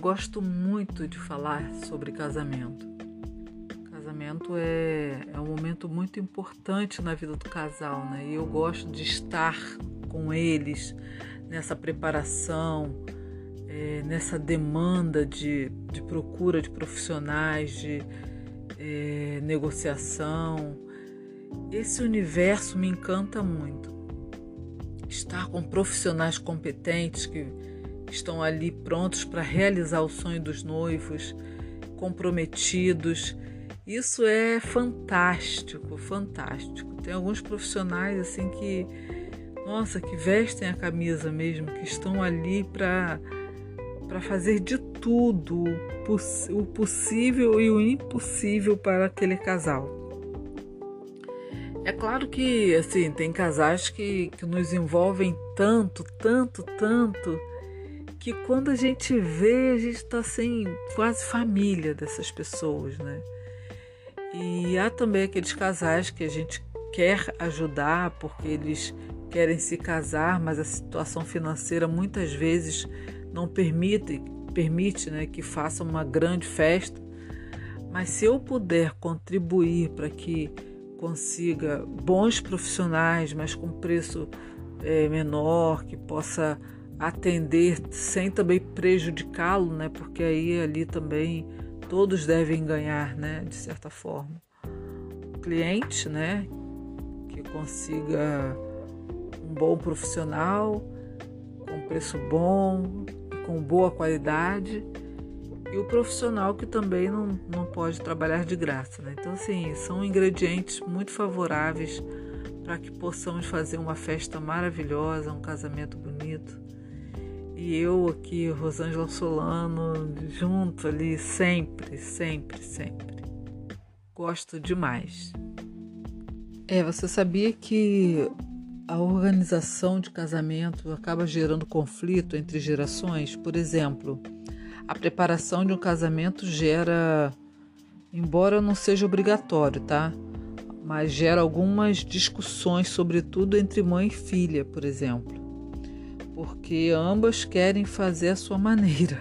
gosto muito de falar sobre casamento. Casamento é, é um momento muito importante na vida do casal, né? E eu gosto de estar com eles nessa preparação, é, nessa demanda de, de procura de profissionais, de é, negociação. Esse universo me encanta muito. Estar com profissionais competentes que estão ali prontos para realizar o sonho dos noivos, comprometidos. Isso é fantástico, fantástico. Tem alguns profissionais assim que, nossa, que vestem a camisa mesmo, que estão ali para para fazer de tudo o possível e o impossível para aquele casal. É claro que assim tem casais que, que nos envolvem tanto, tanto, tanto que quando a gente vê, a gente está assim, quase família dessas pessoas, né? E há também aqueles casais que a gente quer ajudar porque eles querem se casar, mas a situação financeira muitas vezes não permite, permite né, que façam uma grande festa. Mas se eu puder contribuir para que consiga bons profissionais, mas com preço é, menor, que possa atender sem também prejudicá-lo, né? Porque aí ali também todos devem ganhar, né? De certa forma. O cliente, né? Que consiga um bom profissional com preço bom, com boa qualidade e o profissional que também não, não pode trabalhar de graça, né? Então, assim, são ingredientes muito favoráveis para que possamos fazer uma festa maravilhosa, um casamento bonito e eu aqui, Rosângela Solano, junto ali, sempre, sempre, sempre. Gosto demais. É, você sabia que a organização de casamento acaba gerando conflito entre gerações? Por exemplo, a preparação de um casamento gera, embora não seja obrigatório, tá? Mas gera algumas discussões, sobretudo entre mãe e filha, por exemplo porque ambas querem fazer a sua maneira.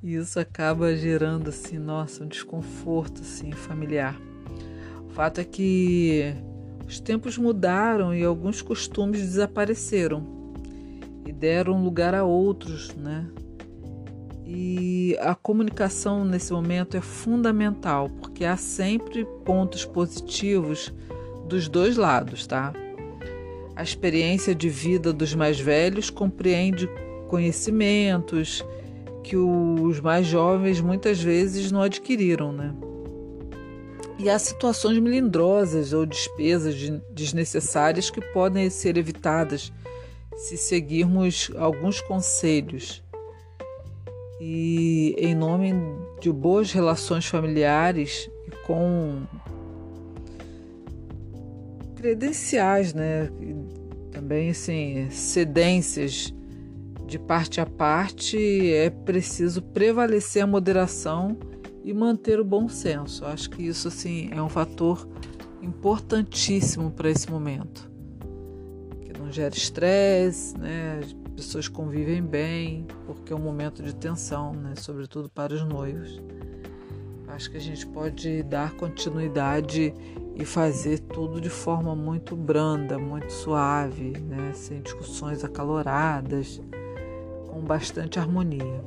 E isso acaba gerando assim, nossa, um desconforto assim familiar. O fato é que os tempos mudaram e alguns costumes desapareceram e deram lugar a outros, né? E a comunicação nesse momento é fundamental, porque há sempre pontos positivos dos dois lados, tá? A experiência de vida dos mais velhos compreende conhecimentos que os mais jovens muitas vezes não adquiriram, né? E há situações melindrosas ou despesas desnecessárias que podem ser evitadas se seguirmos alguns conselhos. E em nome de boas relações familiares e com credenciais, né? Também assim, cedências de parte a parte, é preciso prevalecer a moderação e manter o bom senso. Acho que isso assim é um fator importantíssimo para esse momento. Que não gera estresse, né? As pessoas convivem bem, porque é um momento de tensão, né? Sobretudo para os noivos. Acho que a gente pode dar continuidade e fazer tudo de forma muito branda, muito suave, né? sem discussões acaloradas, com bastante harmonia.